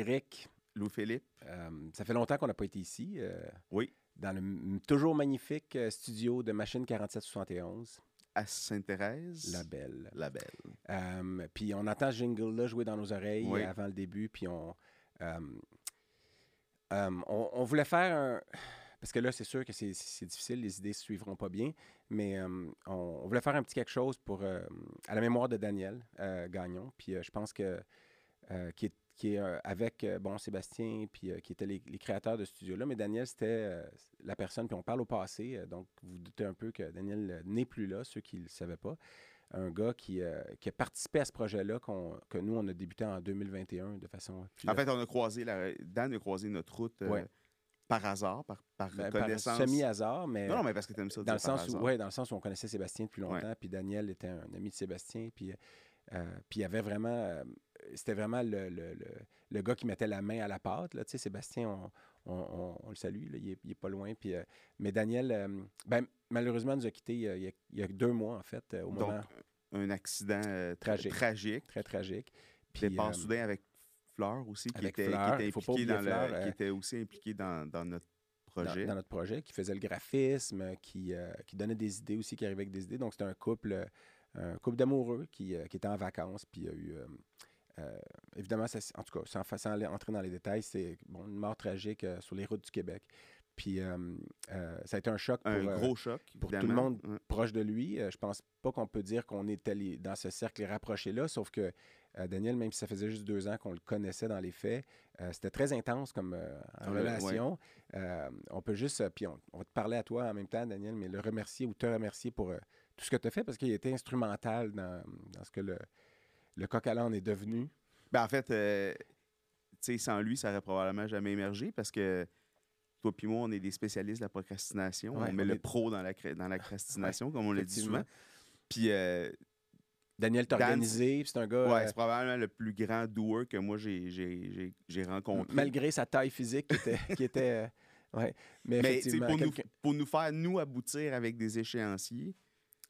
Eric, Louis-Philippe. euh, ça fait longtemps qu'on n'a pas été ici. euh, Oui. Dans le toujours magnifique euh, studio de Machine 4771, À Sainte-Thérèse. La Belle. La Belle. Euh, puis on entend ce jingle-là jouer dans nos oreilles Oui. avant le début. Puis on, euh, euh, on, on voulait faire un. Parce que là, c'est sûr que c'est difficile, les idées ne suivront pas bien. Mais on, on voulait faire un petit quelque chose pour, à la mémoire de Daniel Gagnon. Puis je pense que. qui est, qui est euh, avec euh, bon Sébastien, puis euh, qui étaient les, les créateurs de ce studio-là. Mais Daniel, c'était la personne, puis on parle au passé, donc vous vous doutez un peu que Daniel n'est plus là, ceux qui ne le savaient pas un gars qui, qui a participé à ce projet-là qu'on- que nous, on a débuté en 2021 de façon En fait, on a croisé, la... Dan a croisé notre route Ouais. par hasard, par, par ben, connaissance. semi-hasard, mais, Non, non, mais parce que tu aimes ça. dans, le sens où, ouais, dans le sens où on connaissait Sébastien depuis longtemps, puis Daniel était un ami de Sébastien, puis, puis il y avait vraiment... euh, c'était vraiment le, le- le- le gars qui mettait la main à la pâte. Là. Tu sais, Sébastien, on, on- on- on le salue, là, il, est, il est pas loin. Puis, euh, mais Daniel, euh, ben, malheureusement, nous a quittés euh, il, y a, il y a deux mois, en fait, euh, au Donc, moment un accident euh, tra- Tragique. tragique. très tragique. Puis, Départ euh, soudain avec Fleur aussi, qui était, qui Fleur, était impliqué dans Fleur, qui euh, était aussi impliqué dans, dans notre dans, projet. dans notre projet, qui faisait le graphisme, qui, euh, qui donnait des idées aussi, qui arrivait avec des idées. Donc, c'était un couple, euh, un couple d'amoureux qui, euh, qui était en vacances, puis il y a eu... euh, euh, évidemment, ça en tout cas, sans, entrer dans les détails, c'est bon, une mort tragique euh, sur les routes du Québec. Puis euh, euh, ça a été un choc pour, un euh, gros choc. pour tout le monde Ouais. proche de lui. Euh, je pense pas qu'on peut dire qu'on était les- dans ce cercle rapproché-là, sauf que euh, Daniel, même si ça faisait juste deux ans qu'on le connaissait dans les faits, euh, c'était très intense comme euh, en Ouais, relation. Euh, on peut juste, euh, puis on, on va te parler à toi en même temps, Daniel, mais le remercier ou te remercier pour euh, tout ce que tu as fait parce qu'il été instrumental dans, dans ce que le, le coq à l'âne est devenu. Ben, en fait, euh, sans lui, ça aurait probablement jamais émergé parce que toi et moi, on est des spécialistes de la procrastination. Ouais, on met on le est- pro dans la, dans la procrastination, comme on le dit souvent. Puis, euh, Daniel t'a Dan, organisé, puis c'est un gars, ouais, euh, c'est probablement le plus grand doer que moi, j'ai- j'ai j'ai- j'ai rencontré. malgré sa taille physique qui était... qui était ouais. Mais, Mais pour, nous, pour nous faire, nous, aboutir avec des échéanciers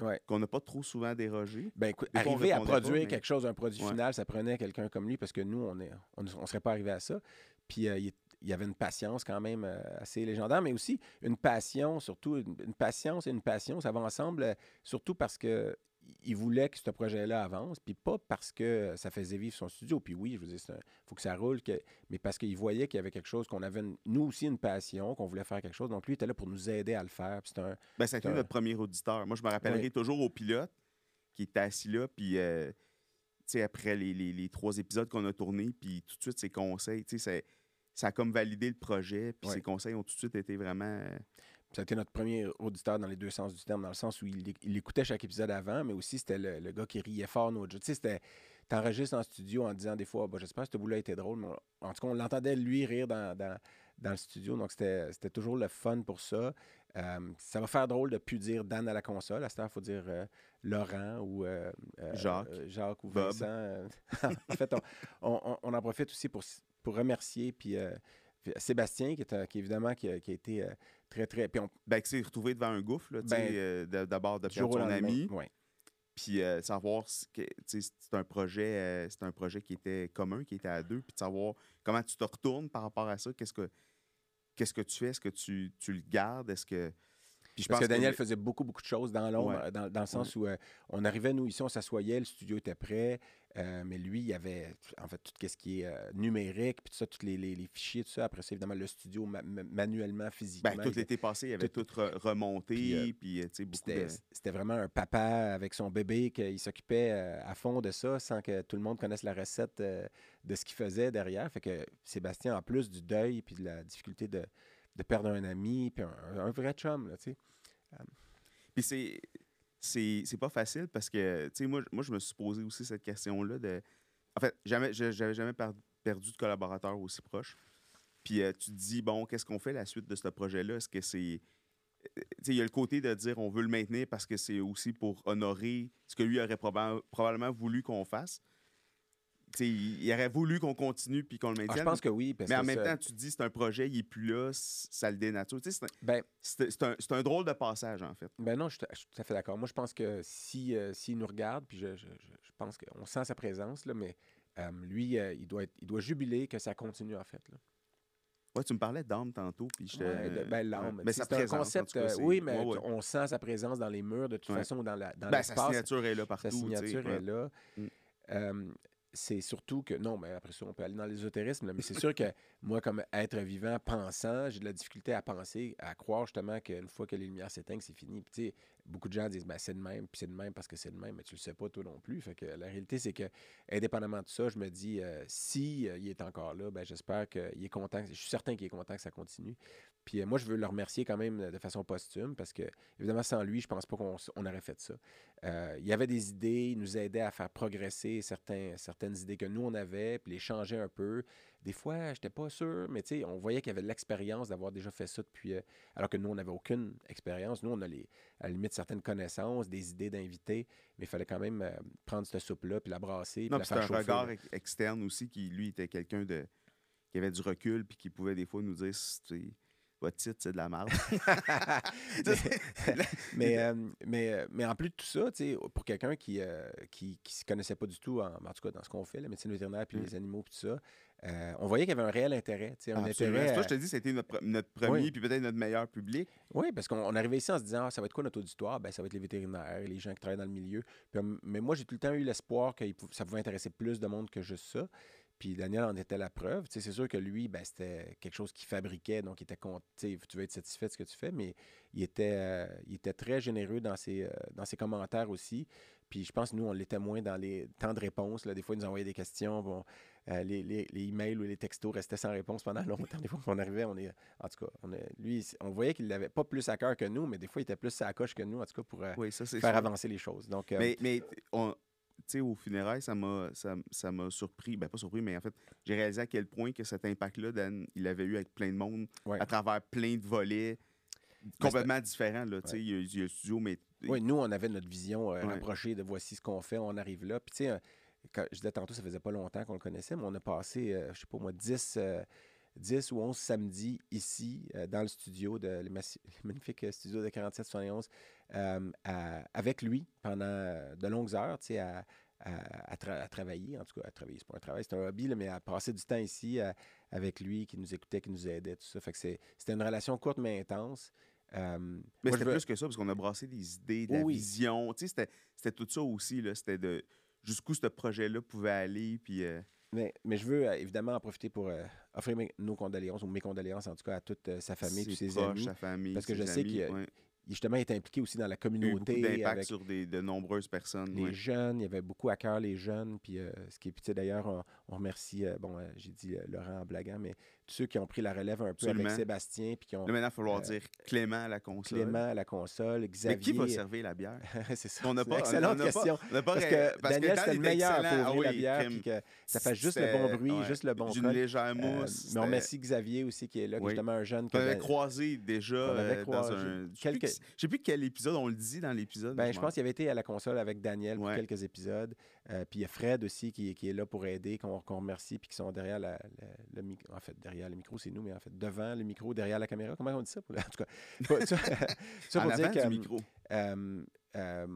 Ouais. qu'on n'a pas trop souvent dérogé. Ben, écoute, arriver à pas, produire mais- quelque chose, un produit Ouais. final, ça prenait quelqu'un comme lui parce que nous, on ne on, on serait pas arrivé à ça. Puis euh, il, est- il y avait une patience quand même euh, assez légendaire, mais aussi une passion, surtout une, une patience et une passion, ça va ensemble, euh, surtout parce que il voulait que ce projet-là avance, puis pas parce que ça faisait vivre son studio. Puis oui, je veux dire, il faut que ça roule, que, mais parce qu'il voyait qu'il y avait quelque chose, qu'on avait, une- nous aussi, une passion, qu'on voulait faire quelque chose. Donc lui, il était là pour nous aider à le faire. Puis un, Ben, ça a été un- notre premier auditeur. Moi, je me rappellerai Oui. toujours au pilote qui était assis là, puis euh, tu sais, après les, les- les trois épisodes qu'on a tournés, puis tout de suite, ses conseils, tu sais, ça, ça a comme validé le projet, puis ses conseils ont tout de suite été vraiment... Ça a été notre premier auditeur dans les deux sens du terme, dans le sens où il, il écoutait chaque épisode avant, mais aussi c'était le, le gars qui riait fort nos jeux. Tu sais, c'était. T'enregistres en studio en disant des fois, bah, j'espère que ce bout-là était drôle, mais on- en tout cas, on l'entendait lui rire dans, dans, dans le studio, donc c'était toujours le fun pour ça. Euh, ça va faire drôle de plus dire Dan à la console. À cette heure, il faut dire euh, Laurent ou euh, euh, Jacques. Jacques ou Bob. Vincent. en fait, on, on- on- en profite aussi pour, pour remercier puis, Sébastien, qui, est, qui évidemment qui a, qui a été euh, très, très. Puis on, Ben, qui s'est retrouvé devant un gouffre, là, sais, Ben, euh, de- d'abord perdre son ami, ouais. puis euh, savoir, c'est un projet euh, c'est un projet qui était commun, qui était à deux, puis de savoir comment tu te retournes par rapport à ça, qu'est-ce que qu'est-ce que tu fais, est-ce que tu, tu le gardes, est-ce que... Puis je Parce que pense Daniel faisait beaucoup, beaucoup de choses dans l'ombre, Ouais. dans, dans le sens où euh, on arrivait, nous, ici, on s'assoyait, le studio était prêt, euh, mais lui, il y avait, en fait, tout ce qui est euh, numérique, puis tout ça, tous les, les- les fichiers, tout ça. Après ça, évidemment, le studio ma- ma- manuellement, physiquement. Ben, tout l'été passé, il avait tout- tout, re- remonté, Puis, puis, tu sais, beaucoup C'était de... c'était vraiment un papa avec son bébé qu'il s'occupait euh, à fond de ça sans que tout le monde connaisse la recette euh, de ce qu'il faisait derrière. Fait que Sébastien, en plus du deuil puis de la difficulté de, de perdre un ami, puis un, vrai chum, là, tu sais. Puis c'est, c'est, c'est pas facile parce que, tu sais, moi, moi, je me suis posé aussi cette question-là. En fait, jamais, j'avais jamais per- perdu de collaborateur aussi proche. Puis euh, tu te dis, bon, qu'est-ce qu'on fait la suite de ce projet-là? Est-ce que c'est... euh, il y a le côté de dire on veut le maintenir parce que c'est aussi pour honorer ce que lui aurait proba- probablement voulu qu'on fasse. Il, aurait voulu qu'on continue puis qu'on le Ah, maintienne. je pense que oui. Parce mais en que même ça- temps, tu te dis, c'est un projet, il est plus là, ça le dénature. C'est un- ben, un, drôle de passage, en fait. Ben non, je suis je suis tout à fait d'accord. Moi, je pense que si, euh, s'il nous regarde, puis je, je- je- pense qu'on sent sa présence, là, mais euh, lui, euh, il, doit être- il doit jubiler que ça continue, en fait. là. Ouais, tu me parlais d'âme tantôt, puis je te- Ouais, ben, l'âme. ouais. Mais C'est un concept, cas, oui, mais ouais, on sent sa présence dans les murs, de toute façon, dans la dans Ben, sa signature est là partout. Sa signature est là. Mm. Euh, c'est surtout que, non, mais après ça, on peut aller dans l'ésotérisme, mais c'est sûr que moi, comme être vivant, pensant, j'ai de la difficulté à penser, à croire justement qu'une fois que les lumières s'éteignent, c'est fini. Puis, tu sais, beaucoup de gens disent, ben, c'est de même, puis c'est de même parce que c'est de même, mais tu le sais pas toi non plus. Fait que la réalité, c'est que, indépendamment de ça, je me dis, euh, si euh, il est encore là, ben, j'espère qu'il est content, je suis certain qu'il est content que ça continue. Puis euh, moi, je veux le remercier quand même euh, de façon posthume parce que, évidemment, sans lui, je pense pas qu'on on aurait fait ça. Euh, il y avait des idées, il nous aidait à faire progresser certains, certaines idées que nous, on avait, puis les changer un peu. Des fois, je n'étais pas sûr, mais tu sais, on voyait qu'il y avait de l'expérience d'avoir déjà fait ça depuis. euh, alors que nous, on n'avait aucune expérience. Nous, on a les, à la limite certaines connaissances, des idées d'invités, mais il fallait quand même prendre cette soupe-là, puis la brasser, puis Non, la faire un chauffer. regard externe aussi qui, lui, était quelqu'un de qui avait du recul puis qui pouvait des fois nous dire votre titre, c'est de la merde. mais, euh, mais, euh, mais en plus de tout ça, pour quelqu'un qui ne qui, qui se connaissait pas du tout, en, en tout cas dans ce qu'on fait, la médecine vétérinaire, puis Mm. les animaux, puis tout ça, euh, on voyait qu'il y avait un réel intérêt. Un intérêt toi, je te dis, c'était notre, pre- notre premier Oui. puis peut-être notre meilleur public. Oui, parce qu'on on arrivait ici en se disant, ah, ça va être quoi notre auditoire? Ben, ça va être les vétérinaires, les gens qui travaillent dans le milieu. Puis, mais moi, j'ai tout le temps eu l'espoir que ça pouvait intéresser plus de monde que juste ça. Puis Daniel en était la preuve. Tu sais, c'est sûr que lui, ben, c'était quelque chose qu'il fabriquait, donc il était content. Tu veux être satisfait de ce que tu fais, mais il était, euh, il était très généreux dans ses, euh, dans ses commentaires aussi. Puis je pense que nous, on l'était moins dans les temps de réponse. Là. Des fois, il nous envoyait des questions. Bon, euh, les, les, les emails ou les textos restaient sans réponse pendant longtemps. Des fois, on arrivait, on est. En tout cas, on est- lui, on voyait qu'il l'avait pas plus à cœur que nous, mais des fois, il était plus à la coche que nous, en tout cas, pour Oui, ça, c'est faire sûr. avancer les choses. Donc, Mais, mais on- sais, au funérailles, ça m'a, ça, ça m'a surpris. Ben, pas surpris, mais en fait, j'ai réalisé à quel point que cet impact-là, Dan, il avait eu avec plein de monde, Ouais. à travers plein de volets complètement différents. Là, il, y a, il y a le studio, mais oui, nous, on avait notre vision euh, Ouais. rapprochée de voici ce qu'on fait, on arrive là. Puis, tu sais, euh, je disais tantôt, ça faisait pas longtemps qu'on le connaissait, mais on a passé, euh, je sais pas moi, 10, euh, 10 ou 11 samedis ici, euh, dans le studio, de, le le magnifique euh, studio de 4771, euh, à- avec lui pendant euh, de longues heures, tu sais, à, à- à tra- à travailler. En tout cas, à travailler, c'est pas un travail, c'est un hobby, là, mais à passer du temps ici à- avec lui, qui nous écoutait, qui nous aidait, tout ça. Fait que c'était une relation courte mais intense. Euh, Mais c'était veux- plus que ça, parce qu'on a brassé des idées, de la Oui, vision. Tu sais, c'était, c'était tout ça aussi. Là. C'était de jusqu'où ce projet-là pouvait aller. Puis, euh, Mais, mais je veux euh, évidemment en profiter pour euh, offrir mes- nos condoléances, ou mes condoléances en tout cas à toute euh, sa famille, tous ses proches, amis. sa famille. parce que je sais qu'il ouais. Il justement il est impliqué aussi dans la Il y a eu beaucoup communauté d'impact avec sur des, de nombreuses personnes. les ouais. jeunes. Il y avait beaucoup à cœur les jeunes. Puis euh, ce qui est, d'ailleurs, on, on remercie, bon, j'ai dit Laurent en blaguant, mais ceux qui ont pris la relève un peu Absolument. avec Sébastien, puis qui ont Là, maintenant, il va falloir euh, dire Clément à la console. Clément à la console, Xavier. Mais qui va servir la bière? c'est ça. On n'a pas, excellente on n'a pas- question. on pas Parce que parce Daniel, Dan c'était le meilleur pour Ah la bière, puis que ça fait juste le bon bruit, ouais. juste le bon D'une légère Euh, mousse. mais on remercie Xavier aussi qui est là, qui est Oui. justement un jeune qu'on avait croisé déjà qu'on avait euh, croisé. dans un. Je je sais plus quel épisode on le dit dans l'épisode. Ben, je pense qu'il avait été à la console avec Daniel pour quelques épisodes. Euh, puis il y a Fred aussi qui, qui est là pour aider, qu'on remercie, puis qui sont derrière la- la- le micro. En fait, derrière le micro, c'est nous, mais en fait, devant le micro, derrière la caméra. Comment on dit ça? pour- En tout cas, ça, pour dire que. micro. euh, euh,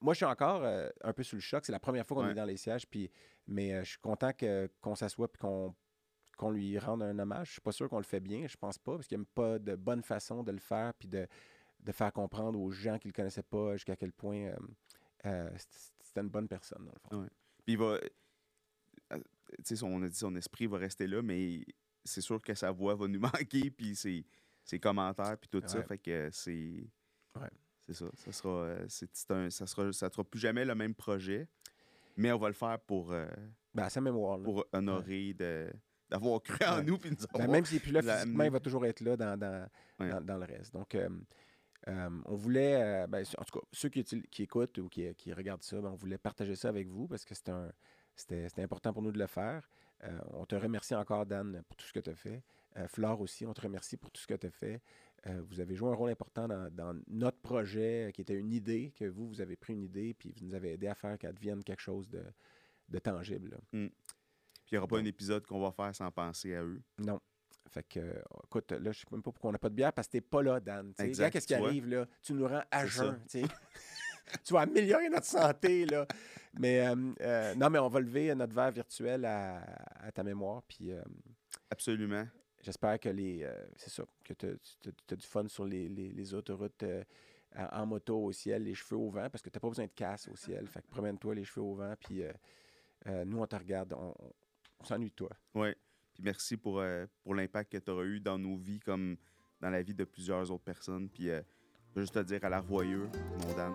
moi, je suis encore euh, un peu sous le choc. C'est la première fois qu'on Ouais. est dans les sièges, puis, mais euh, je suis content que- qu'on s'assoie puis qu'on qu'on lui rende un hommage. Je suis pas sûr qu'on le fait bien, je pense pas, parce qu'il n'y a pas de bonne façon de le faire, puis de, de faire comprendre aux gens qui le connaissaient pas jusqu'à quel point euh, euh, c'était une bonne personne, dans le fond. Ouais. Puis il va. euh, Tu sais, on a dit son esprit va rester là, mais c'est sûr que sa voix va nous manquer, puis ses, ses commentaires, puis tout ça. Ouais. Fait que c'est. Ouais. C'est ça. Ça sera, euh, c'est un, ça sera, ça sera plus jamais le même projet, mais on va le faire pour, euh, Ben, à sa mémoire. là. pour honorer de d'avoir cru en Ouais. nous, puis nous Ben, même s'il n'est plus là la- physiquement, il va toujours être là dans, dans, Ouais. dans, dans le reste. Donc, euh, euh, on voulait, euh, ben, en tout cas, ceux qui, écoutent ou qui, qui regardent ça, ben, on voulait partager ça avec vous parce que c'était, important pour nous de le faire. Euh, on te remercie encore, Dan, pour tout ce que tu as fait. Flore aussi, on te remercie pour tout ce que tu as fait. Vous avez joué un rôle important dans, dans notre projet, qui était une idée, que vous, vous avez pris une idée, puis vous nous avez aidé à faire qu'elle devienne quelque chose de, de tangible. là. Mm. il n'y aura pas un épisode qu'on va faire sans penser à eux? Non. Fait que, euh, écoute, là, je sais même pas pourquoi on n'a pas de bière parce que t'es pas là, Dan. Regarde qu'est-ce qui arrive, là. Tu nous rends à jeun, tu vas améliorer notre santé, là. Mais, euh, euh, non, mais on va lever notre verre virtuel à, à ta mémoire, puis euh, Absolument. j'espère que les... c'est ça, que tu as, du fun sur les, les- les autoroutes en moto au ciel, les cheveux au vent, parce que tu pas besoin de casse au ciel. Fait que promène-toi les cheveux au vent, puis nous, on te regarde, on, on- s'ennuie de toi. Ouais. Puis merci pour, euh, pour l'impact que tu auras eu dans nos vies comme dans la vie de plusieurs autres personnes. Puis euh, je veux juste te dire à la revoyure, mon Dan,